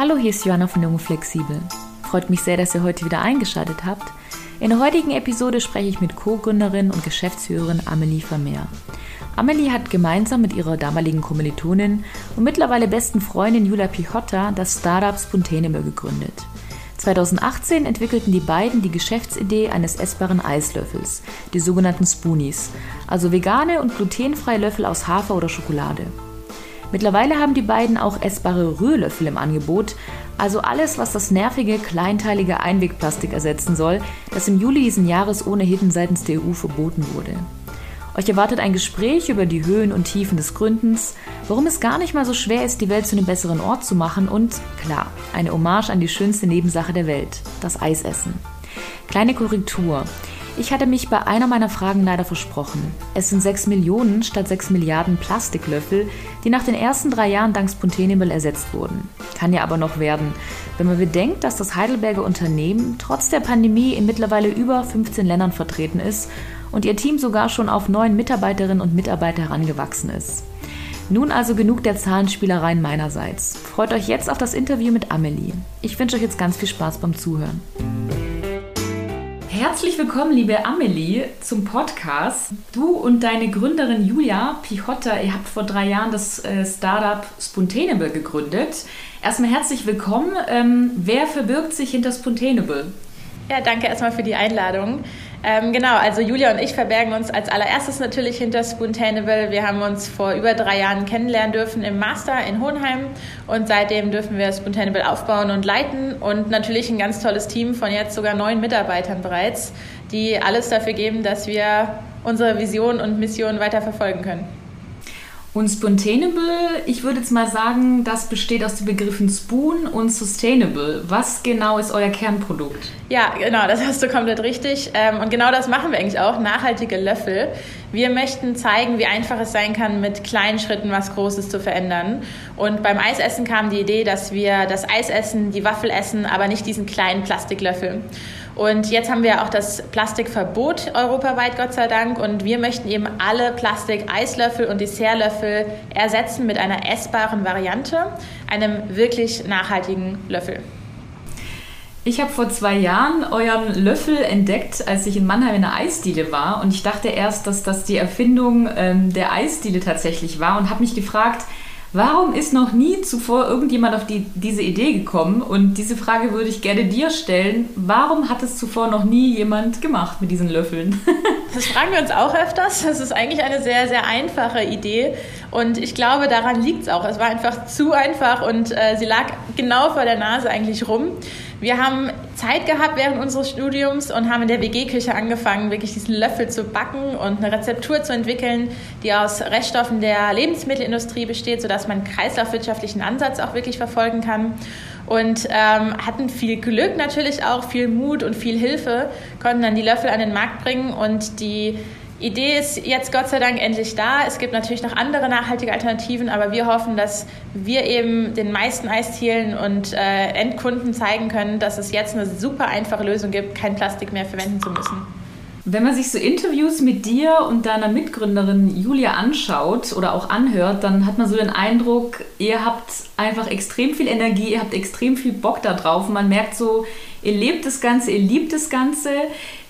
Hallo, hier ist Johanna von Junge Flexibel. Freut mich sehr, dass ihr heute wieder eingeschaltet habt. In der heutigen Episode spreche ich mit Co-Gründerin und Geschäftsführerin Amelie Vermeer. Amelie hat gemeinsam mit ihrer damaligen Kommilitonin und mittlerweile besten Freundin Julia Pichotta das Startup Spontaneable gegründet. 2018 entwickelten die beiden die Geschäftsidee eines essbaren Eislöffels, die sogenannten Spoonies, also vegane und glutenfreie Löffel aus Hafer oder Schokolade. Mittlerweile haben die beiden auch essbare Rührlöffel im Angebot, also alles, was das nervige, kleinteilige Einwegplastik ersetzen soll, das im Juli diesen Jahres ohnehin seitens der EU verboten wurde. Euch erwartet ein Gespräch über die Höhen und Tiefen des Gründens, warum es gar nicht mal so schwer ist, die Welt zu einem besseren Ort zu machen und, klar, eine Hommage an die schönste Nebensache der Welt, das Eisessen. Kleine Korrektur. Ich hatte mich bei einer meiner Fragen leider versprochen. Es sind 6 Millionen statt 6 Milliarden Plastiklöffel, die nach den ersten drei Jahren dank Spontaneable ersetzt wurden. Kann ja aber noch werden, wenn man bedenkt, dass das Heidelberger Unternehmen trotz der Pandemie in mittlerweile über 15 Ländern vertreten ist und ihr Team sogar schon auf neun Mitarbeiterinnen und Mitarbeiter herangewachsen ist. Nun also genug der Zahlenspielereien meinerseits. Freut euch jetzt auf das Interview mit Amelie. Ich wünsche euch jetzt ganz viel Spaß beim Zuhören. Herzlich willkommen, liebe Amelie, zum Podcast. Du und deine Gründerin Julia Pichotta, ihr habt vor drei Jahren das äh, Startup Spontaneable gegründet. Erstmal herzlich willkommen. Ähm, wer verbirgt sich hinter Spontaneable? Ja, danke erstmal für die Einladung. Ähm, genau, also Julia und ich verbergen uns als allererstes natürlich hinter Spoontainable. Wir haben uns vor über drei Jahren kennenlernen dürfen im Master in Hohenheim und seitdem dürfen wir Spoontainable aufbauen und leiten und natürlich ein ganz tolles Team von jetzt sogar neun Mitarbeitern bereits, die alles dafür geben, dass wir unsere Vision und Mission weiter verfolgen können. Und Spontaneable, ich würde jetzt mal sagen, das besteht aus den Begriffen Spoon und Sustainable. Was genau ist euer Kernprodukt? Ja, genau, das hast du komplett richtig. Ähm, und genau das machen wir eigentlich auch, nachhaltige Löffel. Wir möchten zeigen, wie einfach es sein kann, mit kleinen Schritten was Großes zu verändern. Und beim Eisessen kam die Idee, dass wir das Eis essen, die Waffel essen, aber nicht diesen kleinen Plastiklöffel. Und jetzt haben wir auch das Plastikverbot europaweit, Gott sei Dank. Und wir möchten eben alle Plastik-Eislöffel und Dessertlöffel ersetzen mit einer essbaren Variante, einem wirklich nachhaltigen Löffel. Ich habe vor zwei Jahren euren Löffel entdeckt, als ich in Mannheim in der Eisdiele war. Und ich dachte erst, dass das die Erfindung ähm, der Eisdiele tatsächlich war und habe mich gefragt, Warum ist noch nie zuvor irgendjemand auf die, diese Idee gekommen? Und diese Frage würde ich gerne dir stellen. Warum hat es zuvor noch nie jemand gemacht mit diesen Löffeln? Das fragen wir uns auch öfters. Das ist eigentlich eine sehr, sehr einfache Idee. Und ich glaube, daran liegt es auch. Es war einfach zu einfach und äh, sie lag genau vor der Nase eigentlich rum. Wir haben Zeit gehabt während unseres Studiums und haben in der WG-Küche angefangen, wirklich diesen Löffel zu backen und eine Rezeptur zu entwickeln, die aus Reststoffen der Lebensmittelindustrie besteht, sodass man einen kreislaufwirtschaftlichen Ansatz auch wirklich verfolgen kann. Und ähm, hatten viel Glück natürlich auch, viel Mut und viel Hilfe, konnten dann die Löffel an den Markt bringen und die Idee ist jetzt Gott sei Dank endlich da. Es gibt natürlich noch andere nachhaltige Alternativen, aber wir hoffen, dass wir eben den meisten Eiszielen und äh, Endkunden zeigen können, dass es jetzt eine super einfache Lösung gibt, kein Plastik mehr verwenden zu müssen. Wenn man sich so Interviews mit dir und deiner Mitgründerin Julia anschaut oder auch anhört, dann hat man so den Eindruck, ihr habt einfach extrem viel Energie, ihr habt extrem viel Bock da drauf. Man merkt so, ihr lebt das Ganze, ihr liebt das Ganze.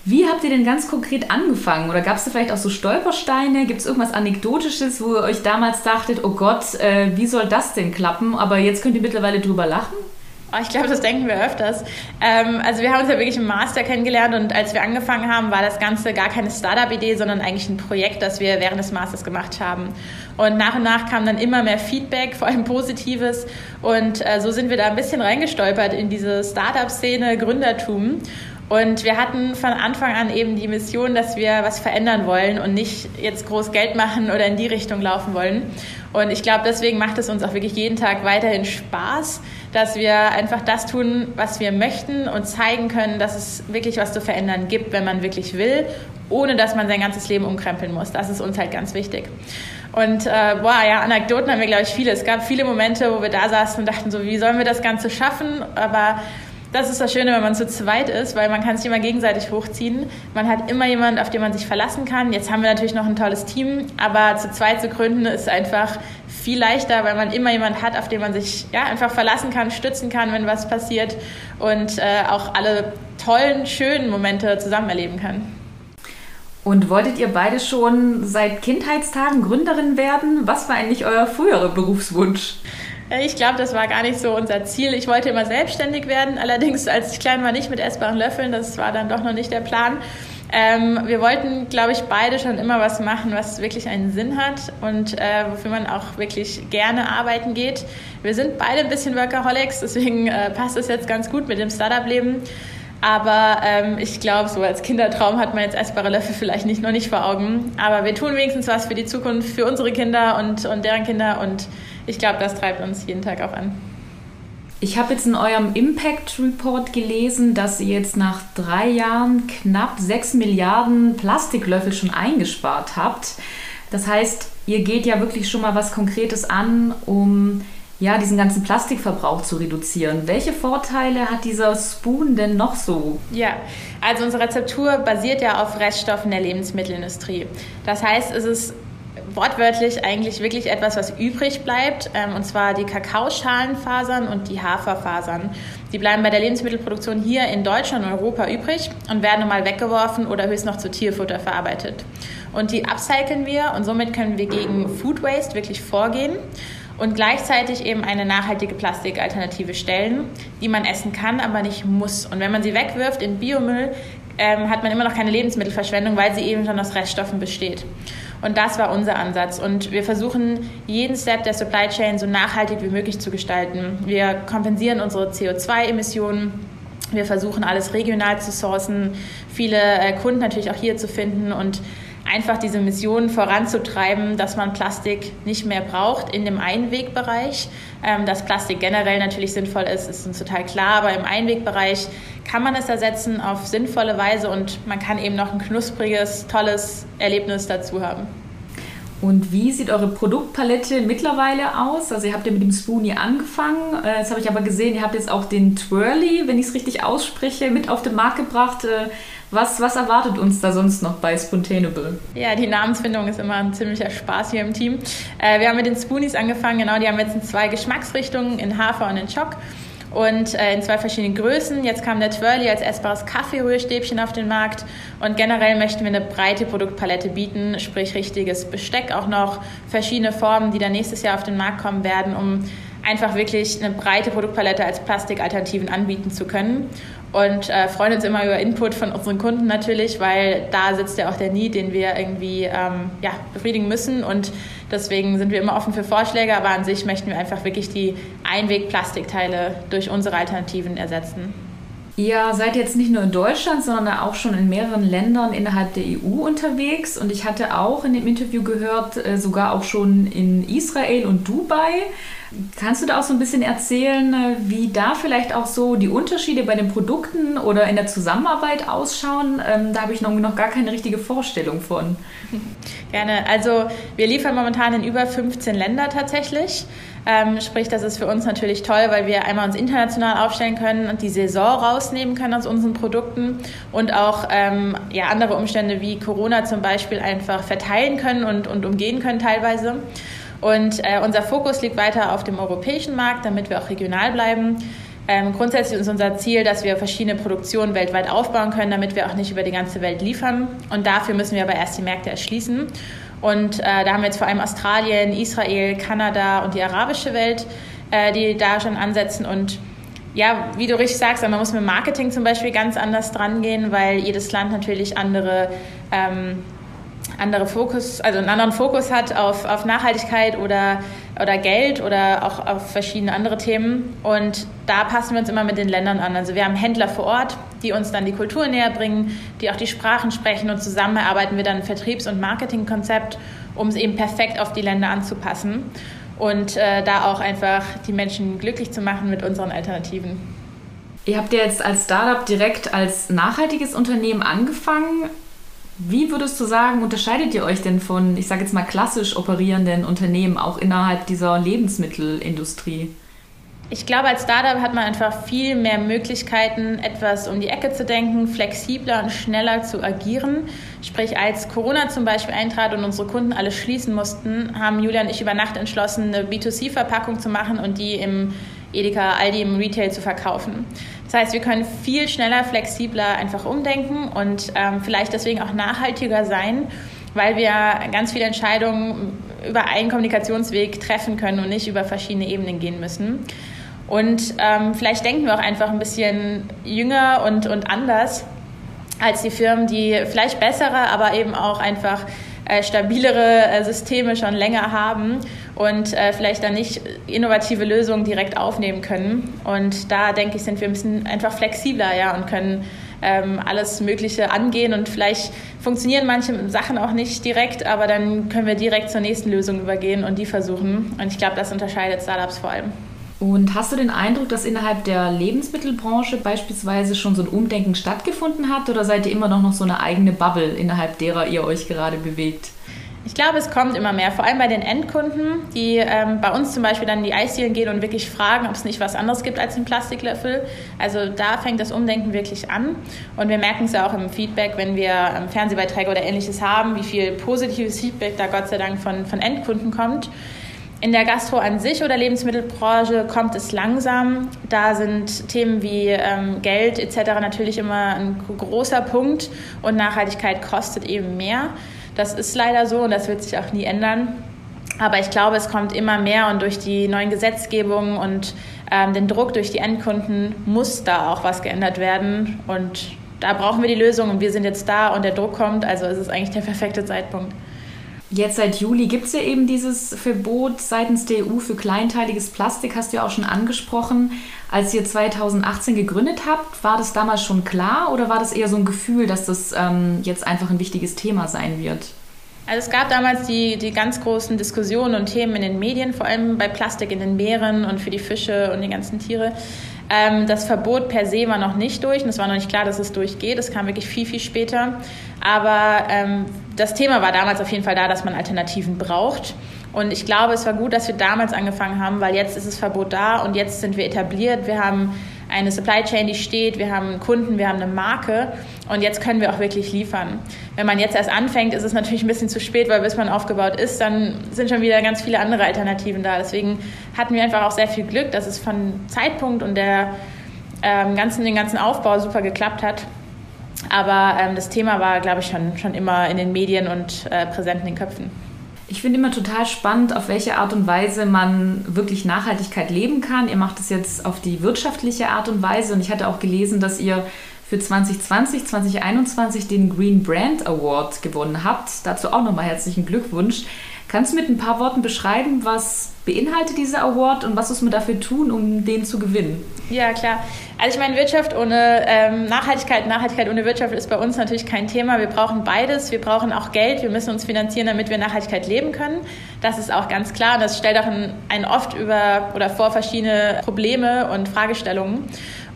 Wie habt ihr denn ganz konkret angefangen? Oder gab es da vielleicht auch so Stolpersteine? Gibt es irgendwas Anekdotisches, wo ihr euch damals dachtet, oh Gott, äh, wie soll das denn klappen? Aber jetzt könnt ihr mittlerweile drüber lachen? Oh, ich glaube, das denken wir öfters. Ähm, also wir haben uns ja wirklich im Master kennengelernt und als wir angefangen haben, war das Ganze gar keine Startup-Idee, sondern eigentlich ein Projekt, das wir während des Masters gemacht haben. Und nach und nach kam dann immer mehr Feedback, vor allem Positives. Und äh, so sind wir da ein bisschen reingestolpert in diese Startup-Szene, Gründertum. Und wir hatten von Anfang an eben die Mission, dass wir was verändern wollen und nicht jetzt groß Geld machen oder in die Richtung laufen wollen. Und ich glaube, deswegen macht es uns auch wirklich jeden Tag weiterhin Spaß, dass wir einfach das tun, was wir möchten und zeigen können, dass es wirklich was zu verändern gibt, wenn man wirklich will, ohne dass man sein ganzes Leben umkrempeln muss. Das ist uns halt ganz wichtig. Und äh, boah, ja, Anekdoten haben wir, glaube ich, viele. Es gab viele Momente, wo wir da saßen und dachten so, wie sollen wir das Ganze schaffen? Aber das ist das Schöne, wenn man zu zweit ist, weil man kann sich immer gegenseitig hochziehen. Man hat immer jemanden, auf den man sich verlassen kann. Jetzt haben wir natürlich noch ein tolles Team, aber zu zweit zu gründen ist einfach viel leichter, weil man immer jemand hat, auf den man sich ja, einfach verlassen kann, stützen kann, wenn was passiert und äh, auch alle tollen, schönen Momente zusammen erleben kann. Und wolltet ihr beide schon seit Kindheitstagen Gründerin werden? Was war eigentlich euer früherer Berufswunsch? Ich glaube, das war gar nicht so unser Ziel. Ich wollte immer selbstständig werden, allerdings als ich klein war nicht mit essbaren Löffeln. Das war dann doch noch nicht der Plan. Ähm, wir wollten, glaube ich, beide schon immer was machen, was wirklich einen Sinn hat und äh, wofür man auch wirklich gerne arbeiten geht. Wir sind beide ein bisschen Workaholics, deswegen äh, passt es jetzt ganz gut mit dem Startup-Leben. Aber ähm, ich glaube, so als Kindertraum hat man jetzt essbare Löffel vielleicht nicht, noch nicht vor Augen. Aber wir tun wenigstens was für die Zukunft, für unsere Kinder und, und deren Kinder. Und ich glaube, das treibt uns jeden Tag auch an. Ich habe jetzt in eurem Impact Report gelesen, dass ihr jetzt nach drei Jahren knapp 6 Milliarden Plastiklöffel schon eingespart habt. Das heißt, ihr geht ja wirklich schon mal was Konkretes an, um ja, diesen ganzen Plastikverbrauch zu reduzieren. Welche Vorteile hat dieser Spoon denn noch so? Ja, also unsere Rezeptur basiert ja auf Reststoffen der Lebensmittelindustrie. Das heißt, es ist wortwörtlich eigentlich wirklich etwas, was übrig bleibt, ähm, und zwar die Kakaoschalenfasern und die Haferfasern. Die bleiben bei der Lebensmittelproduktion hier in Deutschland und Europa übrig und werden mal weggeworfen oder höchst noch zu Tierfutter verarbeitet. Und die upcyclen wir und somit können wir gegen Food Waste wirklich vorgehen und gleichzeitig eben eine nachhaltige Plastikalternative stellen, die man essen kann, aber nicht muss. Und wenn man sie wegwirft in Biomüll, ähm, hat man immer noch keine Lebensmittelverschwendung, weil sie eben schon aus Reststoffen besteht. Und das war unser Ansatz. Und wir versuchen, jeden Step der Supply Chain so nachhaltig wie möglich zu gestalten. Wir kompensieren unsere CO2-Emissionen. Wir versuchen, alles regional zu sourcen, viele äh, Kunden natürlich auch hier zu finden und einfach diese Mission voranzutreiben, dass man Plastik nicht mehr braucht in dem Einwegbereich. Ähm, dass Plastik generell natürlich sinnvoll ist, ist uns total klar, aber im Einwegbereich kann man es ersetzen auf sinnvolle Weise und man kann eben noch ein knuspriges, tolles Erlebnis dazu haben. Und wie sieht eure Produktpalette mittlerweile aus? Also ihr habt ja mit dem Spoonie angefangen. Äh, jetzt habe ich aber gesehen, ihr habt jetzt auch den Twirly, wenn ich es richtig ausspreche, mit auf den Markt gebracht. Was, was erwartet uns da sonst noch bei Spontaneable? Ja, die Namensfindung ist immer ein ziemlicher Spaß hier im Team. Äh, wir haben mit den Spoonies angefangen, genau, die haben jetzt in zwei Geschmacksrichtungen, in Hafer und in Schock und äh, in zwei verschiedenen Größen. Jetzt kam der Twirly als essbares Kaffeerührstäbchen auf den Markt und generell möchten wir eine breite Produktpalette bieten, sprich richtiges Besteck, auch noch verschiedene Formen, die dann nächstes Jahr auf den Markt kommen werden, um einfach wirklich eine breite Produktpalette als Plastikalternativen anbieten zu können und äh, freuen uns immer über Input von unseren Kunden natürlich, weil da sitzt ja auch der Need, den wir irgendwie ähm, ja, befriedigen müssen und deswegen sind wir immer offen für Vorschläge, aber an sich möchten wir einfach wirklich die Einwegplastikteile durch unsere Alternativen ersetzen. Ihr seid jetzt nicht nur in Deutschland, sondern auch schon in mehreren Ländern innerhalb der EU unterwegs. Und ich hatte auch in dem Interview gehört, äh, sogar auch schon in Israel und Dubai. Kannst du da auch so ein bisschen erzählen, äh, wie da vielleicht auch so die Unterschiede bei den Produkten oder in der Zusammenarbeit ausschauen? Ähm, da habe ich noch, noch gar keine richtige Vorstellung von. Gerne. Also wir liefern momentan in über 15 Länder tatsächlich. Ähm, sprich, das ist für uns natürlich toll, weil wir einmal uns international aufstellen können und die Saison rausnehmen können aus unseren Produkten und auch ähm, ja, andere Umstände wie Corona zum Beispiel einfach verteilen können und, und umgehen können teilweise. Und äh, unser Fokus liegt weiter auf dem europäischen Markt, damit wir auch regional bleiben. Ähm, grundsätzlich ist unser Ziel, dass wir verschiedene Produktionen weltweit aufbauen können, damit wir auch nicht über die ganze Welt liefern. Und dafür müssen wir aber erst die Märkte erschließen. Und äh, da haben wir jetzt vor allem Australien, Israel, Kanada und die arabische Welt, äh, die da schon ansetzen. Und ja, wie du richtig sagst, man muss mit Marketing zum Beispiel ganz anders dran gehen, weil jedes Land natürlich andere ähm, andere Fokus, also einen anderen Fokus hat auf, auf Nachhaltigkeit oder, oder Geld oder auch auf verschiedene andere Themen. Und da passen wir uns immer mit den Ländern an. Also wir haben Händler vor Ort, die uns dann die Kultur näher bringen, die auch die Sprachen sprechen und zusammen erarbeiten wir dann ein Vertriebs- und Marketingkonzept, um es eben perfekt auf die Länder anzupassen und äh, da auch einfach die Menschen glücklich zu machen mit unseren Alternativen. Ihr habt ja jetzt als Startup direkt als nachhaltiges Unternehmen angefangen. Wie würdest du sagen, unterscheidet ihr euch denn von, ich sage jetzt mal, klassisch operierenden Unternehmen auch innerhalb dieser Lebensmittelindustrie? Ich glaube, als Startup hat man einfach viel mehr Möglichkeiten, etwas um die Ecke zu denken, flexibler und schneller zu agieren. Sprich, als Corona zum Beispiel eintrat und unsere Kunden alle schließen mussten, haben Julia und ich über Nacht entschlossen, eine B2C-Verpackung zu machen und die im Edeka, Aldi im Retail zu verkaufen. Das heißt, wir können viel schneller, flexibler einfach umdenken und ähm, vielleicht deswegen auch nachhaltiger sein, weil wir ganz viele Entscheidungen über einen Kommunikationsweg treffen können und nicht über verschiedene Ebenen gehen müssen. Und ähm, vielleicht denken wir auch einfach ein bisschen jünger und, und anders als die Firmen, die vielleicht bessere, aber eben auch einfach äh, stabilere äh, Systeme schon länger haben und äh, vielleicht dann nicht innovative Lösungen direkt aufnehmen können. Und da denke ich, sind wir ein bisschen einfach flexibler ja, und können ähm, alles Mögliche angehen und vielleicht funktionieren manche Sachen auch nicht direkt, aber dann können wir direkt zur nächsten Lösung übergehen und die versuchen. Und ich glaube, das unterscheidet Startups vor allem. Und hast du den Eindruck, dass innerhalb der Lebensmittelbranche beispielsweise schon so ein Umdenken stattgefunden hat oder seid ihr immer noch, noch so eine eigene Bubble, innerhalb derer ihr euch gerade bewegt? Ich glaube, es kommt immer mehr, vor allem bei den Endkunden, die ähm, bei uns zum Beispiel dann in die Eisdielen gehen und wirklich fragen, ob es nicht was anderes gibt als den Plastiklöffel. Also da fängt das Umdenken wirklich an. Und wir merken es ja auch im Feedback, wenn wir ähm, Fernsehbeiträge oder ähnliches haben, wie viel positives Feedback da Gott sei Dank von, von Endkunden kommt. In der Gastro an sich oder Lebensmittelbranche kommt es langsam. Da sind Themen wie ähm, Geld etc. natürlich immer ein großer Punkt und Nachhaltigkeit kostet eben mehr. Das ist leider so und das wird sich auch nie ändern. Aber ich glaube, es kommt immer mehr und durch die neuen Gesetzgebungen und ähm, den Druck durch die Endkunden muss da auch was geändert werden. Und da brauchen wir die Lösung und wir sind jetzt da und der Druck kommt. Also es ist eigentlich der perfekte Zeitpunkt. Jetzt seit Juli gibt es ja eben dieses Verbot seitens der EU für kleinteiliges Plastik, hast du ja auch schon angesprochen. Als ihr 2018 gegründet habt, war das damals schon klar oder war das eher so ein Gefühl, dass das ähm, jetzt einfach ein wichtiges Thema sein wird? Also es gab damals die, die ganz großen Diskussionen und Themen in den Medien, vor allem bei Plastik in den Meeren und für die Fische und die ganzen Tiere. Ähm, das Verbot per se war noch nicht durch und es war noch nicht klar, dass es durchgeht. Es kam wirklich viel, viel später. Aber ähm, das Thema war damals auf jeden Fall da, dass man Alternativen braucht. Und ich glaube, es war gut, dass wir damals angefangen haben, weil jetzt ist das Verbot da und jetzt sind wir etabliert. Wir haben eine Supply Chain, die steht, wir haben Kunden, wir haben eine Marke und jetzt können wir auch wirklich liefern. Wenn man jetzt erst anfängt, ist es natürlich ein bisschen zu spät, weil bis man aufgebaut ist, dann sind schon wieder ganz viele andere Alternativen da. Deswegen hatten wir einfach auch sehr viel Glück, dass es von Zeitpunkt und der ähm, ganzen, den ganzen Aufbau super geklappt hat. Aber ähm, das Thema war, glaube ich, schon, schon immer in den Medien und äh, präsent in den Köpfen. Ich finde immer total spannend, auf welche Art und Weise man wirklich Nachhaltigkeit leben kann. Ihr macht es jetzt auf die wirtschaftliche Art und Weise und ich hatte auch gelesen, dass ihr für 2020, 2021 den Green Brand Award gewonnen habt. Dazu auch nochmal herzlichen Glückwunsch. Kannst du mit ein paar Worten beschreiben, was beinhaltet dieser Award und was muss man dafür tun, um den zu gewinnen? Ja, klar. Also ich meine, Wirtschaft ohne ähm, Nachhaltigkeit, Nachhaltigkeit ohne Wirtschaft ist bei uns natürlich kein Thema. Wir brauchen beides. Wir brauchen auch Geld. Wir müssen uns finanzieren, damit wir Nachhaltigkeit leben können. Das ist auch ganz klar. Und das stellt auch einen oft über oder vor verschiedene Probleme und Fragestellungen.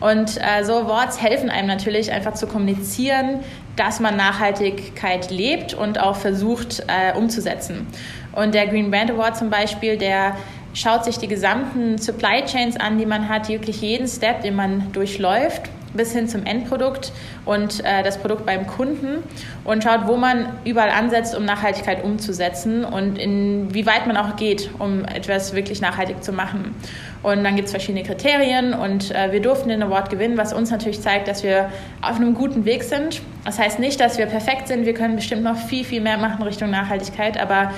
Und äh, so Awards helfen einem natürlich einfach zu kommunizieren, dass man Nachhaltigkeit lebt und auch versucht äh, umzusetzen. Und der Green Brand Award zum Beispiel, der schaut sich die gesamten Supply Chains an, die man hat, wirklich jeden Step, den man durchläuft bis hin zum Endprodukt und äh, das Produkt beim Kunden und schaut, wo man überall ansetzt, um Nachhaltigkeit umzusetzen und inwieweit man auch geht, um etwas wirklich nachhaltig zu machen. Und dann gibt es verschiedene Kriterien und äh, wir durften den Award gewinnen, was uns natürlich zeigt, dass wir auf einem guten Weg sind. Das heißt nicht, dass wir perfekt sind, wir können bestimmt noch viel, viel mehr machen Richtung Nachhaltigkeit, aber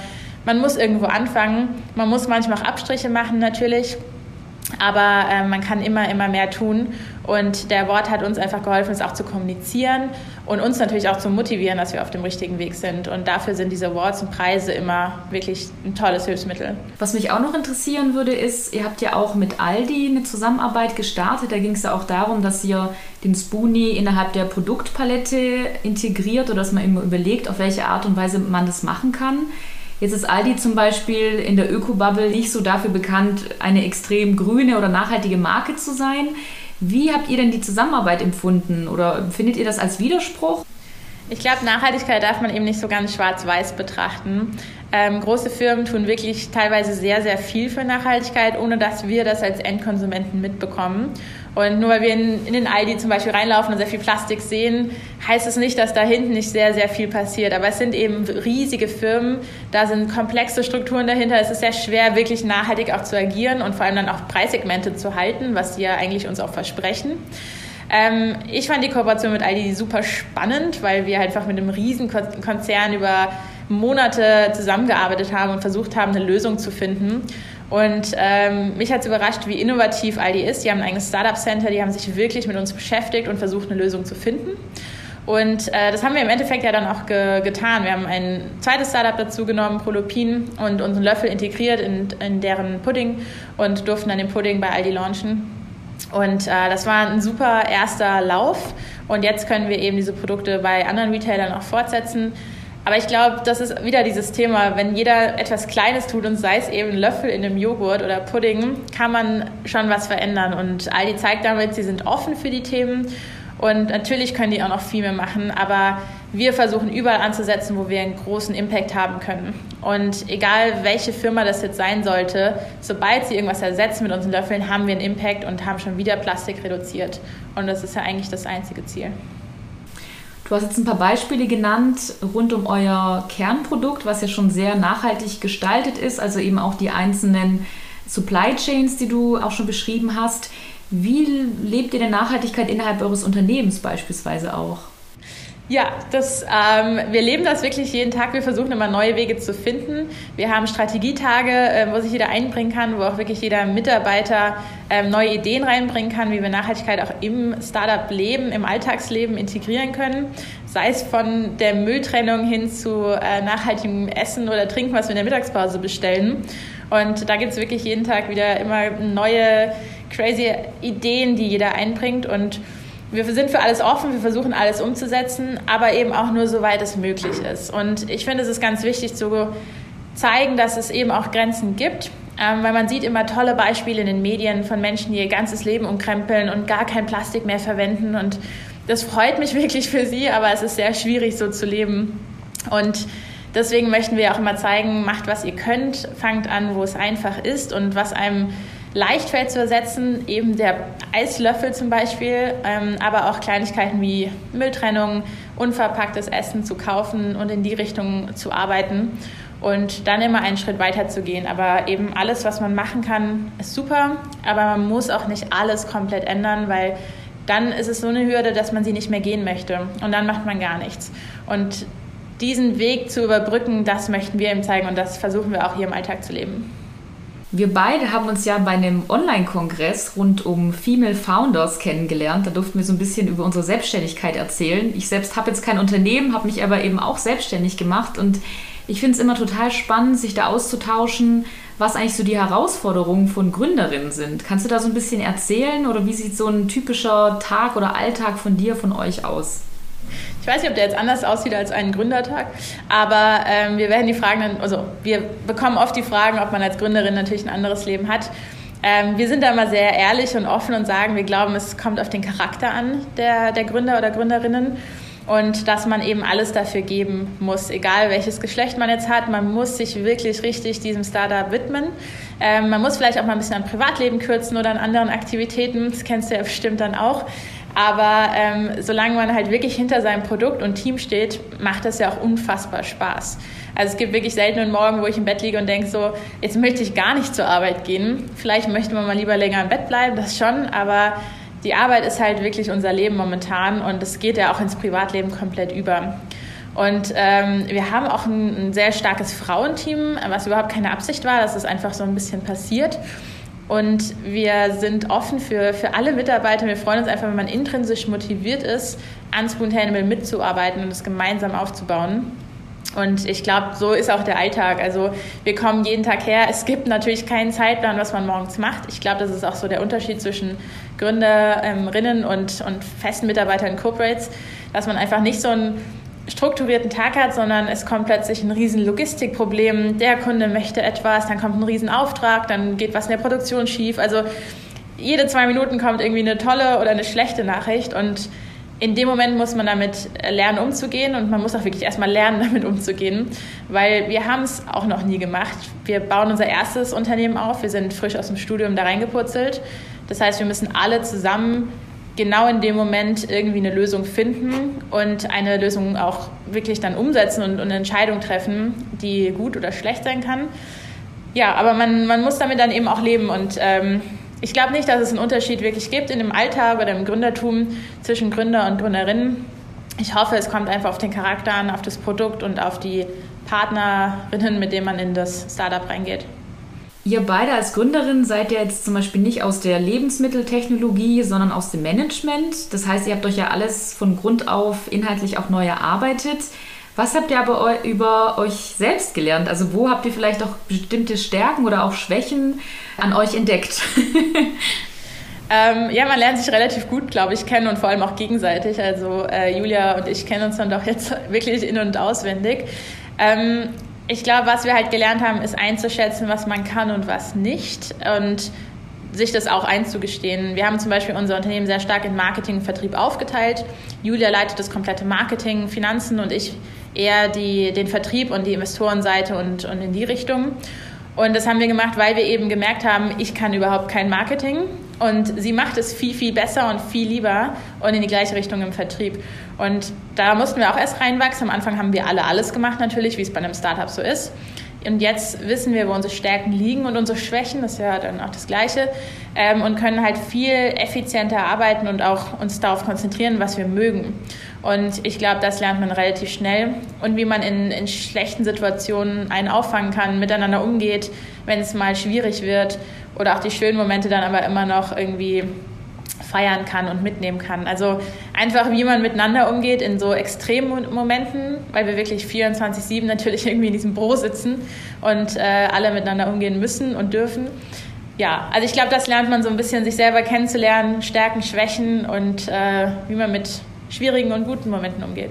man muss irgendwo anfangen. Man muss manchmal auch Abstriche machen natürlich. Aber äh, man kann immer, immer mehr tun. Und der Wort hat uns einfach geholfen, es auch zu kommunizieren und uns natürlich auch zu motivieren, dass wir auf dem richtigen Weg sind. Und dafür sind diese Awards und Preise immer wirklich ein tolles Hilfsmittel. Was mich auch noch interessieren würde, ist, ihr habt ja auch mit Aldi eine Zusammenarbeit gestartet. Da ging es ja auch darum, dass ihr den Spoonie innerhalb der Produktpalette integriert oder dass man immer überlegt, auf welche Art und Weise man das machen kann. Jetzt ist Aldi zum Beispiel in der Öko-Bubble nicht so dafür bekannt, eine extrem grüne oder nachhaltige Marke zu sein. Wie habt ihr denn die Zusammenarbeit empfunden oder findet ihr das als Widerspruch? Ich glaube, Nachhaltigkeit darf man eben nicht so ganz schwarz-weiß betrachten. Ähm, große Firmen tun wirklich teilweise sehr, sehr viel für Nachhaltigkeit, ohne dass wir das als Endkonsumenten mitbekommen. Und nur weil wir in, in, den Aldi zum Beispiel reinlaufen und sehr viel Plastik sehen, heißt es nicht, dass da hinten nicht sehr, sehr viel passiert. Aber es sind eben riesige Firmen, da sind komplexe Strukturen dahinter. Es ist sehr schwer, wirklich nachhaltig auch zu agieren und vor allem dann auch Preissegmente zu halten, was sie ja eigentlich uns auch versprechen. Ähm, ich fand die Kooperation mit Aldi super spannend, weil wir einfach mit einem riesen Konzern über Monate zusammengearbeitet haben und versucht haben, eine Lösung zu finden. Und ähm, mich hat es überrascht, wie innovativ Aldi ist. Die haben ein eigenes Startup-Center, die haben sich wirklich mit uns beschäftigt und versucht, eine Lösung zu finden. Und äh, das haben wir im Endeffekt ja dann auch ge getan. Wir haben ein zweites Startup dazu genommen, Prolopin, und unseren Löffel integriert in, in deren Pudding und durften dann den Pudding bei Aldi launchen. Und äh, das war ein super erster Lauf. Und jetzt können wir eben diese Produkte bei anderen Retailern auch fortsetzen. Aber ich glaube, das ist wieder dieses Thema, wenn jeder etwas Kleines tut und sei es eben Löffel in einem Joghurt oder Pudding, kann man schon was verändern. Und Aldi zeigt damit, sie sind offen für die Themen und natürlich können die auch noch viel mehr machen, aber wir versuchen überall anzusetzen, wo wir einen großen Impact haben können. Und egal welche Firma das jetzt sein sollte, sobald sie irgendwas ersetzen mit unseren Löffeln, haben wir einen Impact und haben schon wieder Plastik reduziert. Und das ist ja eigentlich das einzige Ziel. Du hast jetzt ein paar Beispiele genannt rund um euer Kernprodukt, was ja schon sehr nachhaltig gestaltet ist, also eben auch die einzelnen Supply Chains, die du auch schon beschrieben hast. Wie lebt ihr denn Nachhaltigkeit innerhalb eures Unternehmens beispielsweise auch? Ja, das, ähm, wir leben das wirklich jeden Tag. Wir versuchen immer neue Wege zu finden. Wir haben Strategietage, äh, wo sich jeder einbringen kann, wo auch wirklich jeder Mitarbeiter ähm, neue Ideen reinbringen kann, wie wir Nachhaltigkeit auch im Startup-Leben, im Alltagsleben integrieren können. Sei es von der Mülltrennung hin zu äh, nachhaltigem Essen oder Trinken, was wir in der Mittagspause bestellen. Und da gibt es wirklich jeden Tag wieder immer neue crazy Ideen, die jeder einbringt und wir sind für alles offen, wir versuchen alles umzusetzen, aber eben auch nur soweit es möglich ist. Und ich finde, es ist ganz wichtig zu zeigen, dass es eben auch Grenzen gibt, ähm, weil man sieht immer tolle Beispiele in den Medien von Menschen, die ihr ganzes Leben umkrempeln und gar kein Plastik mehr verwenden. Und das freut mich wirklich für sie, aber es ist sehr schwierig, so zu leben. Und deswegen möchten wir auch immer zeigen, macht, was ihr könnt, fangt an, wo es einfach ist und was einem leicht fällt zu ersetzen, eben der Eislöffel zum Beispiel, ähm, aber auch Kleinigkeiten wie Mülltrennung, unverpacktes Essen zu kaufen und in die Richtung zu arbeiten und dann immer einen Schritt weiter zu gehen. Aber eben alles, was man machen kann, ist super, aber man muss auch nicht alles komplett ändern, weil dann ist es so eine Hürde, dass man sie nicht mehr gehen möchte und dann macht man gar nichts. Und diesen Weg zu überbrücken, das möchten wir ihm zeigen und das versuchen wir auch hier im Alltag zu leben. Wir beide haben uns ja bei einem Online-Kongress rund um Female Founders kennengelernt. Da durften wir so ein bisschen über unsere Selbstständigkeit erzählen. Ich selbst habe jetzt kein Unternehmen, habe mich aber eben auch selbstständig gemacht und ich finde es immer total spannend, sich da auszutauschen, was eigentlich so die Herausforderungen von Gründerinnen sind. Kannst du da so ein bisschen erzählen oder wie sieht so ein typischer Tag oder Alltag von dir, von euch aus? Ich weiß nicht, ob der jetzt anders aussieht als ein Gründertag, aber ähm, wir werden die Fragen dann, also wir bekommen oft die Fragen, ob man als Gründerin natürlich ein anderes Leben hat. Ähm, wir sind da immer sehr ehrlich und offen und sagen, wir glauben, es kommt auf den Charakter an der, der Gründer oder Gründerinnen und dass man eben alles dafür geben muss, egal welches Geschlecht man jetzt hat. Man muss sich wirklich richtig diesem Startup widmen. Ähm, man muss vielleicht auch mal ein bisschen am Privatleben kürzen oder an anderen Aktivitäten. Das kennst du ja bestimmt dann auch. Aber ähm, solange man halt wirklich hinter seinem Produkt und Team steht, macht das ja auch unfassbar Spaß. Also es gibt wirklich selten einen Morgen, wo ich im Bett liege und denke so, jetzt möchte ich gar nicht zur Arbeit gehen. Vielleicht möchte man mal lieber länger im Bett bleiben, das schon, aber die Arbeit ist halt wirklich unser Leben momentan und es geht ja auch ins Privatleben komplett über. Und ähm, wir haben auch ein, ein sehr starkes Frauenteam, was überhaupt keine Absicht war, das ist einfach so ein bisschen passiert. Und wir sind offen für, für alle Mitarbeiter. Wir freuen uns einfach, wenn man intrinsisch motiviert ist, an Spoon Animal mitzuarbeiten und es gemeinsam aufzubauen. Und ich glaube, so ist auch der Alltag. Also wir kommen jeden Tag her. Es gibt natürlich keinen Zeitplan, was man morgens macht. Ich glaube, das ist auch so der Unterschied zwischen Gründerinnen und, und festen Mitarbeitern in Corporates, dass man einfach nicht so ein strukturierten Tag hat, sondern es kommt plötzlich ein riesen Logistikproblem. Der Kunde möchte etwas, dann kommt ein riesen Auftrag, dann geht was in der Produktion schief. Also jede zwei Minuten kommt irgendwie eine tolle oder eine schlechte Nachricht und in dem Moment muss man damit lernen, umzugehen und man muss auch wirklich erstmal lernen, damit umzugehen, weil wir haben es auch noch nie gemacht. Wir bauen unser erstes Unternehmen auf, wir sind frisch aus dem Studium da reingepurzelt. Das heißt, wir müssen alle zusammen genau in dem Moment irgendwie eine Lösung finden und eine Lösung auch wirklich dann umsetzen und, und eine Entscheidung treffen, die gut oder schlecht sein kann. Ja, aber man, man muss damit dann eben auch leben und ähm, ich glaube nicht, dass es einen Unterschied wirklich gibt in dem Alltag oder im Gründertum zwischen Gründer und Gründerinnen. Ich hoffe, es kommt einfach auf den Charakter an, auf das Produkt und auf die Partnerinnen, mit denen man in das Startup reingeht. Ihr beide als Gründerin seid ja jetzt zum Beispiel nicht aus der Lebensmitteltechnologie, sondern aus dem Management. Das heißt, ihr habt euch ja alles von Grund auf inhaltlich auch neu erarbeitet. Was habt ihr aber über euch selbst gelernt? Also wo habt ihr vielleicht auch bestimmte Stärken oder auch Schwächen an euch entdeckt? Ähm, ja, man lernt sich relativ gut, glaube ich, kennen und vor allem auch gegenseitig. Also äh, Julia und ich kennen uns dann doch jetzt wirklich in- und auswendig. Ähm, ich glaube, was wir halt gelernt haben, ist einzuschätzen, was man kann und was nicht. Und sich das auch einzugestehen. Wir haben zum Beispiel unser Unternehmen sehr stark in Marketing und Vertrieb aufgeteilt. Julia leitet das komplette Marketing, Finanzen und ich eher die, den Vertrieb und die Investorenseite und, und in die Richtung. Und das haben wir gemacht, weil wir eben gemerkt haben, ich kann überhaupt kein Marketing und sie macht es viel, viel besser und viel lieber und in die gleiche Richtung im Vertrieb. Und da mussten wir auch erst reinwachsen. Am Anfang haben wir alle alles gemacht natürlich, wie es bei einem Startup so ist. Und jetzt wissen wir, wo unsere Stärken liegen und unsere Schwächen, das ist ja dann auch das Gleiche, ähm, und können halt viel effizienter arbeiten und auch uns darauf konzentrieren, was wir mögen. Und ich glaube, das lernt man relativ schnell. Und wie man in, in schlechten Situationen einen auffangen kann, miteinander umgeht, wenn es mal schwierig wird oder auch die schönen Momente dann aber immer noch irgendwie feiern kann und mitnehmen kann. Also einfach, wie man miteinander umgeht in so extremen Momenten, weil wir wirklich 24-7 natürlich irgendwie in diesem Büro sitzen und äh, alle miteinander umgehen müssen und dürfen. Ja, also ich glaube, das lernt man so ein bisschen, sich selber kennenzulernen, Stärken, Schwächen und äh, wie man mit schwierigen und guten Momenten umgeht.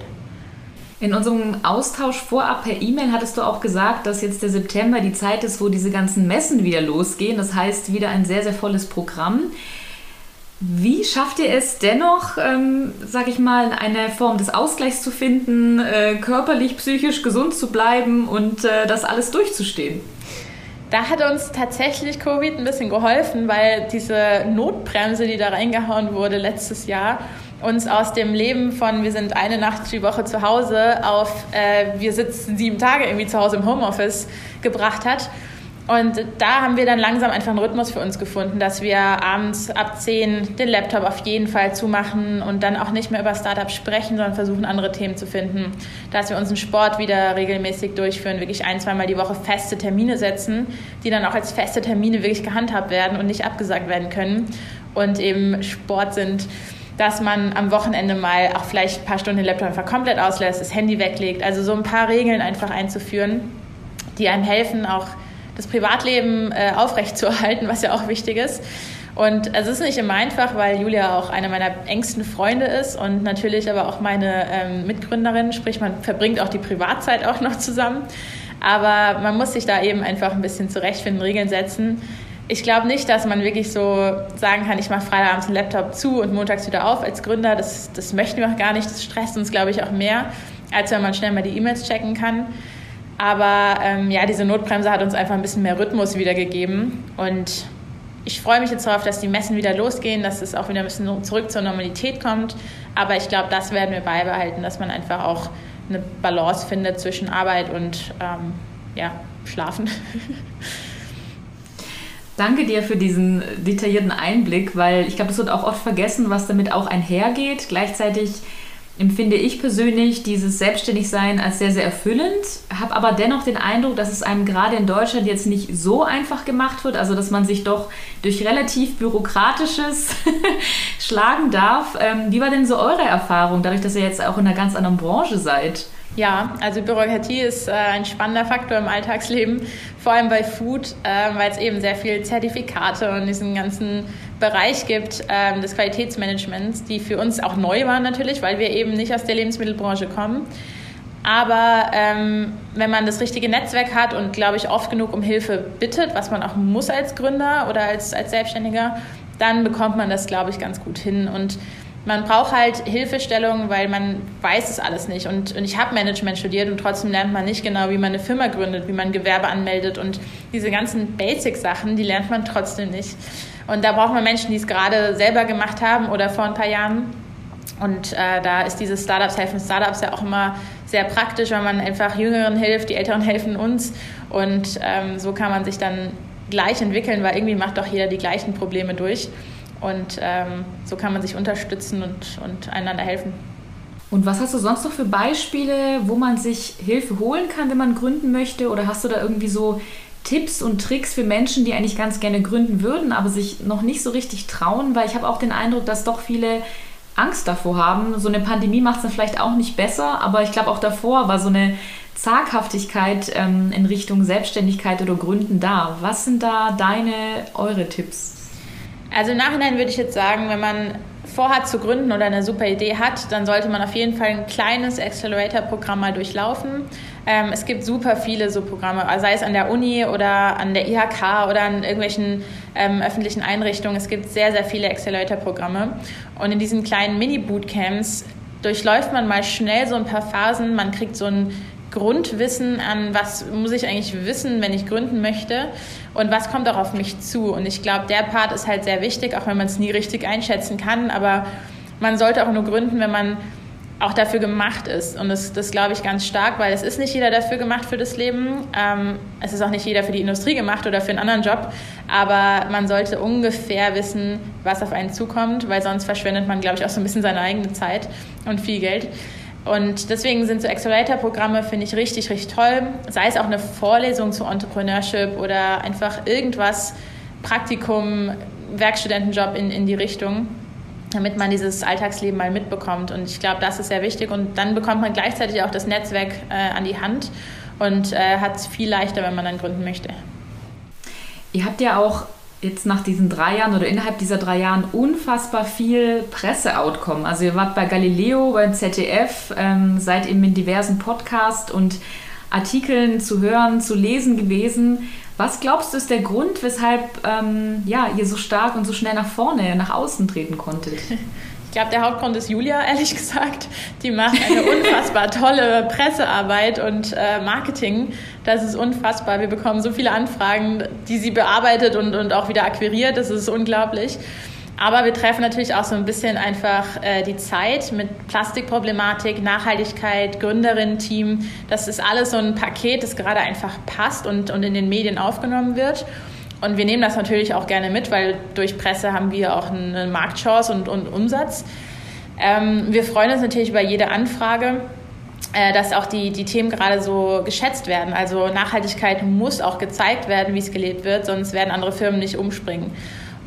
In unserem Austausch vorab per E-Mail hattest du auch gesagt, dass jetzt der September die Zeit ist, wo diese ganzen Messen wieder losgehen. Das heißt, wieder ein sehr, sehr volles Programm. Wie schafft ihr es dennoch, ähm, sag ich mal, eine Form des Ausgleichs zu finden, äh, körperlich, psychisch gesund zu bleiben und äh, das alles durchzustehen? Da hat uns tatsächlich Covid ein bisschen geholfen, weil diese Notbremse, die da reingehauen wurde letztes Jahr, uns aus dem Leben von wir sind eine Nacht die Woche zu Hause auf äh, wir sitzen sieben Tage irgendwie zu Hause im Homeoffice gebracht hat. Und da haben wir dann langsam einfach einen Rhythmus für uns gefunden, dass wir abends ab 10 den Laptop auf jeden Fall zumachen und dann auch nicht mehr über Startups sprechen, sondern versuchen, andere Themen zu finden. Dass wir unseren Sport wieder regelmäßig durchführen, wirklich ein, zweimal die Woche feste Termine setzen, die dann auch als feste Termine wirklich gehandhabt werden und nicht abgesagt werden können. Und eben Sport sind dass man am Wochenende mal auch vielleicht ein paar Stunden den Laptop einfach komplett auslässt, das Handy weglegt. Also so ein paar Regeln einfach einzuführen, die einem helfen, auch das Privatleben äh, aufrechtzuerhalten, was ja auch wichtig ist. Und es ist nicht immer einfach, weil Julia auch eine meiner engsten Freunde ist und natürlich aber auch meine ähm, Mitgründerin, sprich man verbringt auch die Privatzeit auch noch zusammen. Aber man muss sich da eben einfach ein bisschen zurechtfinden, Regeln setzen. Ich glaube nicht, dass man wirklich so sagen kann, ich mache Freitagabends den Laptop zu und montags wieder auf als Gründer. Das, das möchten wir auch gar nicht. Das stresst uns, glaube ich, auch mehr, als wenn man schnell mal die E-Mails checken kann. Aber ähm, ja, diese Notbremse hat uns einfach ein bisschen mehr Rhythmus wiedergegeben. Und ich freue mich jetzt darauf, dass die Messen wieder losgehen, dass es auch wieder ein bisschen zurück zur Normalität kommt. Aber ich glaube, das werden wir beibehalten, dass man einfach auch eine Balance findet zwischen Arbeit und ähm, ja, Schlafen. Danke dir für diesen detaillierten Einblick, weil ich glaube, es wird auch oft vergessen, was damit auch einhergeht. Gleichzeitig empfinde ich persönlich dieses Selbstständigsein als sehr, sehr erfüllend, habe aber dennoch den Eindruck, dass es einem gerade in Deutschland jetzt nicht so einfach gemacht wird, also dass man sich doch durch relativ bürokratisches schlagen darf. Ähm, wie war denn so eure Erfahrung, dadurch, dass ihr jetzt auch in einer ganz anderen Branche seid? Ja, also Bürokratie ist äh, ein spannender Faktor im Alltagsleben, vor allem bei Food, äh, weil es eben sehr viel Zertifikate und diesen ganzen Bereich gibt äh, des Qualitätsmanagements, die für uns auch neu waren natürlich, weil wir eben nicht aus der Lebensmittelbranche kommen. Aber ähm, wenn man das richtige Netzwerk hat und, glaube ich, oft genug um Hilfe bittet, was man auch muss als Gründer oder als, als Selbstständiger, dann bekommt man das, glaube ich, ganz gut hin. Und man braucht halt Hilfestellung, weil man weiß es alles nicht. Und, und ich habe Management studiert und trotzdem lernt man nicht genau, wie man eine Firma gründet, wie man Gewerbe anmeldet und diese ganzen Basic-Sachen, die lernt man trotzdem nicht. Und da braucht man Menschen, die es gerade selber gemacht haben oder vor ein paar Jahren. Und äh, da ist dieses Startups helfen Startups ja auch immer sehr praktisch, weil man einfach Jüngeren hilft, die Älteren helfen uns. Und ähm, so kann man sich dann gleich entwickeln, weil irgendwie macht doch jeder die gleichen Probleme durch. Und ähm, so kann man sich unterstützen und, und einander helfen. Und was hast du sonst noch für Beispiele, wo man sich Hilfe holen kann, wenn man gründen möchte? Oder hast du da irgendwie so Tipps und Tricks für Menschen, die eigentlich ganz gerne gründen würden, aber sich noch nicht so richtig trauen? Weil ich habe auch den Eindruck, dass doch viele Angst davor haben. So eine Pandemie macht es dann vielleicht auch nicht besser, aber ich glaube auch davor war so eine Zaghaftigkeit ähm, in Richtung Selbstständigkeit oder Gründen da. Was sind da deine, eure Tipps? Also im Nachhinein würde ich jetzt sagen, wenn man vorhat zu gründen oder eine super Idee hat, dann sollte man auf jeden Fall ein kleines Accelerator-Programm mal durchlaufen. Ähm, es gibt super viele so Programme, sei es an der Uni oder an der IHK oder an irgendwelchen ähm, öffentlichen Einrichtungen. Es gibt sehr, sehr viele Accelerator-Programme. Und in diesen kleinen Mini-Bootcamps durchläuft man mal schnell so ein paar Phasen. Man kriegt so ein Grundwissen an, was muss ich eigentlich wissen, wenn ich gründen möchte und was kommt auch auf mich zu. Und ich glaube, der Part ist halt sehr wichtig, auch wenn man es nie richtig einschätzen kann. Aber man sollte auch nur gründen, wenn man auch dafür gemacht ist. Und das, das glaube ich ganz stark, weil es ist nicht jeder dafür gemacht für das Leben. Ähm, es ist auch nicht jeder für die Industrie gemacht oder für einen anderen Job. Aber man sollte ungefähr wissen, was auf einen zukommt, weil sonst verschwendet man, glaube ich, auch so ein bisschen seine eigene Zeit und viel Geld. Und deswegen sind so Accelerator-Programme, finde ich, richtig, richtig toll. Sei es auch eine Vorlesung zu Entrepreneurship oder einfach irgendwas, Praktikum, Werkstudentenjob in, in die Richtung damit man dieses Alltagsleben mal mitbekommt. Und ich glaube, das ist sehr wichtig. Und dann bekommt man gleichzeitig auch das Netzwerk äh, an die Hand und äh, hat es viel leichter, wenn man dann gründen möchte. Ihr habt ja auch jetzt nach diesen drei Jahren oder innerhalb dieser drei Jahren unfassbar viel Presseoutcome. Also ihr wart bei Galileo, beim ZDF, ähm, seid eben in diversen Podcasts und Artikeln zu hören, zu lesen gewesen. Was glaubst du ist der Grund, weshalb ähm, ja, ihr so stark und so schnell nach vorne, nach außen treten konntet? Ich glaube, der Hauptgrund ist Julia, ehrlich gesagt. Die macht eine unfassbar tolle Pressearbeit und äh, Marketing. Das ist unfassbar. Wir bekommen so viele Anfragen, die sie bearbeitet und, und auch wieder akquiriert. Das ist unglaublich. Aber wir treffen natürlich auch so ein bisschen einfach äh, die Zeit mit Plastikproblematik, Nachhaltigkeit, Gründerinnen-Team. Das ist alles so ein Paket, das gerade einfach passt und, und in den Medien aufgenommen wird. Und wir nehmen das natürlich auch gerne mit, weil durch Presse haben wir auch eine Marktchance und, und Umsatz. Ähm, wir freuen uns natürlich über jede Anfrage äh, dass auch die, die Themen gerade so geschätzt werden. Also Nachhaltigkeit muss auch gezeigt werden, wie es gelebt wird, sonst werden andere Firmen nicht umspringen.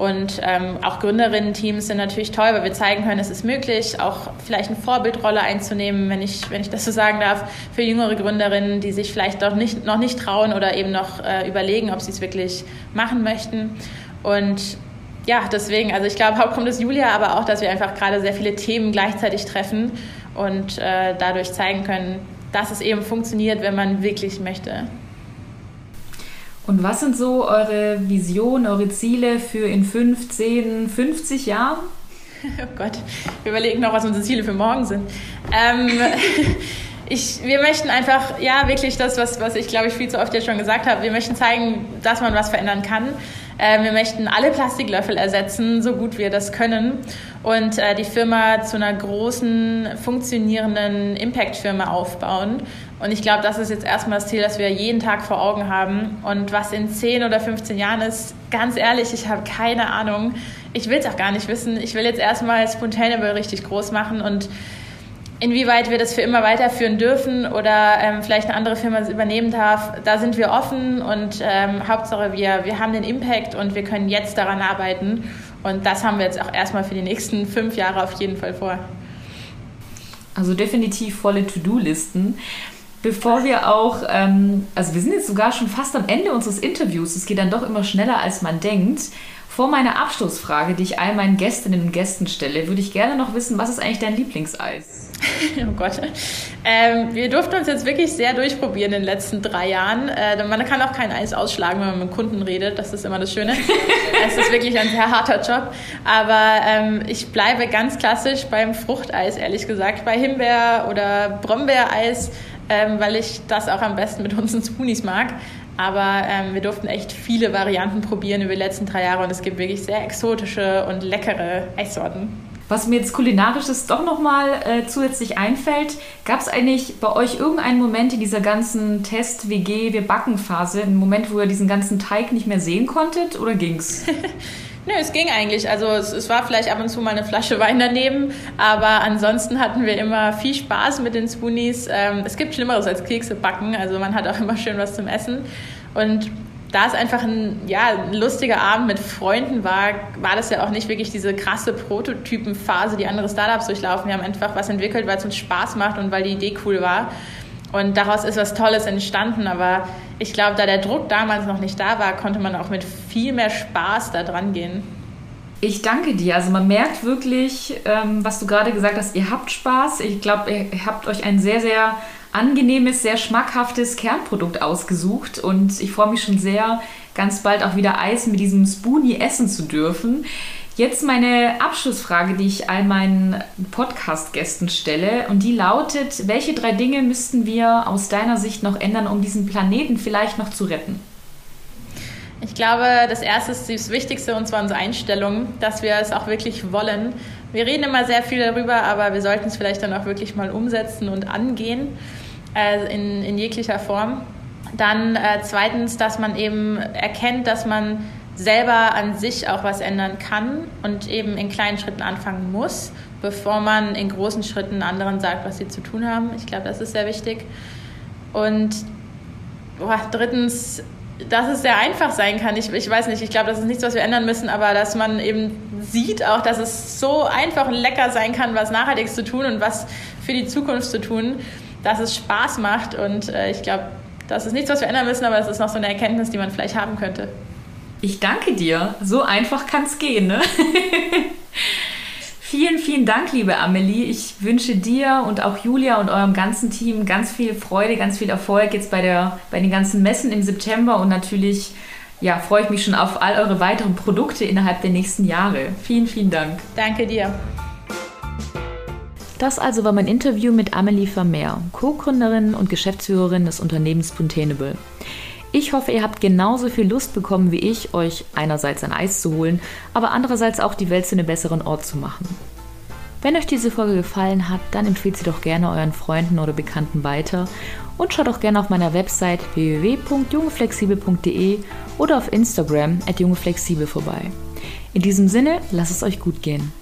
Und ähm, auch Gründerinnen-Teams sind natürlich toll, weil wir zeigen können, es ist möglich, auch vielleicht eine Vorbildrolle einzunehmen, wenn ich, wenn ich das so sagen darf, für jüngere Gründerinnen, die sich vielleicht doch nicht, noch nicht trauen oder eben noch äh, überlegen, ob sie es wirklich machen möchten. Und ja, deswegen, also ich glaube, Hauptgrund ist Julia, aber auch, dass wir einfach gerade sehr viele Themen gleichzeitig treffen und äh, dadurch zeigen können, dass es eben funktioniert, wenn man wirklich möchte. Und was sind so eure Visionen, eure Ziele für in 5, 10, 50 Jahren? Oh Gott, wir überlegen noch, was unsere Ziele für morgen sind. Ähm, ich, wir möchten einfach, ja, wirklich das, was, was ich glaube ich viel zu oft jetzt schon gesagt habe, wir möchten zeigen, dass man was verändern kann. Äh, wir möchten alle Plastiklöffel ersetzen, so gut wir das können. Und äh, die Firma zu einer großen, funktionierenden Impact-Firma aufbauen. Und ich glaube, das ist jetzt erstmal das Ziel, das wir jeden Tag vor Augen haben. Und was in 10 oder 15 Jahren ist, ganz ehrlich, ich habe keine Ahnung. Ich will es auch gar nicht wissen. Ich will jetzt erstmal Spontaneable richtig groß machen und Inwieweit wir das für immer weiterführen dürfen oder ähm, vielleicht eine andere Firma übernehmen darf, da sind wir offen und ähm, Hauptsache wir, wir haben den Impact und wir können jetzt daran arbeiten. Und das haben wir jetzt auch erstmal für die nächsten fünf Jahre auf jeden Fall vor. Also definitiv volle To-Do-Listen. Bevor wir auch, ähm, also wir sind jetzt sogar schon fast am Ende unseres Interviews, es geht dann doch immer schneller, als man denkt. Vor meiner Abschlussfrage, die ich all meinen Gästinnen und Gästen stelle, würde ich gerne noch wissen, was ist eigentlich dein Lieblingseis? oh Gott. Ähm, wir durften uns jetzt wirklich sehr durchprobieren in den letzten drei Jahren. Äh, man kann auch kein Eis ausschlagen, wenn man mit Kunden redet. Das ist immer das Schöne. es ist wirklich ein sehr harter Job. Aber ähm, ich bleibe ganz klassisch beim Fruchteis, ehrlich gesagt. Bei Himbeer- oder Brombeereis, ähm, weil ich das auch am besten mit unseren Spoonies mag. Aber ähm, wir durften echt viele Varianten probieren über die letzten drei Jahre und es gibt wirklich sehr exotische und leckere Eissorten. Was mir jetzt kulinarisches doch nochmal äh, zusätzlich einfällt, gab es eigentlich bei euch irgendeinen Moment in dieser ganzen Test-WG, wir backen Phase, einen Moment, wo ihr diesen ganzen Teig nicht mehr sehen konntet oder ging's? Nö, es ging eigentlich. Also es, es, war vielleicht ab und zu mal eine Flasche Wein daneben, aber ansonsten hatten wir immer viel Spaß mit den Spoonies. Ähm, es gibt Schlimmeres als Kekse backen, also man hat auch immer schön was zum Essen. Und da es einfach ein, ja, ein lustiger Abend mit Freunden war, war das ja auch nicht wirklich diese krasse Prototypenphase, die andere Startups durchlaufen. Wir haben einfach was entwickelt, weil es uns Spaß macht und weil die Idee cool war. Und daraus ist was Tolles entstanden. Aber ich glaube, da der Druck damals noch nicht da war, konnte man auch mit viel mehr Spaß da dran gehen. Ich danke dir. Also man merkt wirklich, ähm, was du gerade gesagt hast, ihr habt Spaß. Ich glaube, ihr habt euch ein sehr, sehr angenehmes, sehr schmackhaftes Kernprodukt ausgesucht und ich freue mich schon sehr, ganz bald auch wieder Eis mit diesem Spoonie essen zu dürfen. Jetzt meine Abschlussfrage, die ich all meinen Podcast-Gästen stelle und die lautet, welche drei Dinge müssten wir aus deiner Sicht noch ändern, um diesen Planeten vielleicht noch zu retten? Ich glaube, das Erste ist das Wichtigste und zwar unsere Einstellung, dass wir es auch wirklich wollen. Wir reden immer sehr viel darüber, aber wir sollten es vielleicht dann auch wirklich mal umsetzen und angehen äh, in, in jeglicher Form. Dann äh, zweitens, dass man eben erkennt, dass man selber an sich auch was ändern kann und eben in kleinen Schritten anfangen muss, bevor man in großen Schritten anderen sagt, was sie zu tun haben. Ich glaube, das ist sehr wichtig. Und boah, drittens, dass es sehr einfach sein kann. Ich, ich weiß nicht, ich glaube, das ist nichts, was wir ändern müssen, aber dass man eben sieht auch, dass es so einfach und lecker sein kann, was nachhaltig zu tun und was für die Zukunft zu tun dass es Spaß macht. Und äh, ich glaube, das ist nichts, was wir ändern müssen, aber es ist noch so eine Erkenntnis, die man vielleicht haben könnte. Ich danke dir. So einfach kann es gehen, ne? vielen, vielen Dank, liebe Amelie. Ich wünsche dir und auch Julia und eurem ganzen Team ganz viel Freude, ganz viel Erfolg jetzt bei, der, bei den ganzen Messen im September und natürlich ja, freue ich mich schon auf all eure weiteren Produkte innerhalb der nächsten Jahre. Vielen, vielen Dank. Danke dir. Das also war mein Interview mit Amelie Vermeer, Co-Gründerin und Geschäftsführerin des Unternehmens Spontaneable. Ich hoffe, ihr habt genauso viel Lust bekommen wie ich, euch einerseits ein Eis zu holen, aber andererseits auch die Welt zu einem besseren Ort zu machen. Wenn euch diese Folge gefallen hat, dann empfehlt sie doch gerne euren Freunden oder Bekannten weiter und schaut auch gerne auf meiner Website www.jungeflexibel.de oder auf Instagram at jungeflexibel vorbei. In diesem Sinne, lasst es euch gut gehen.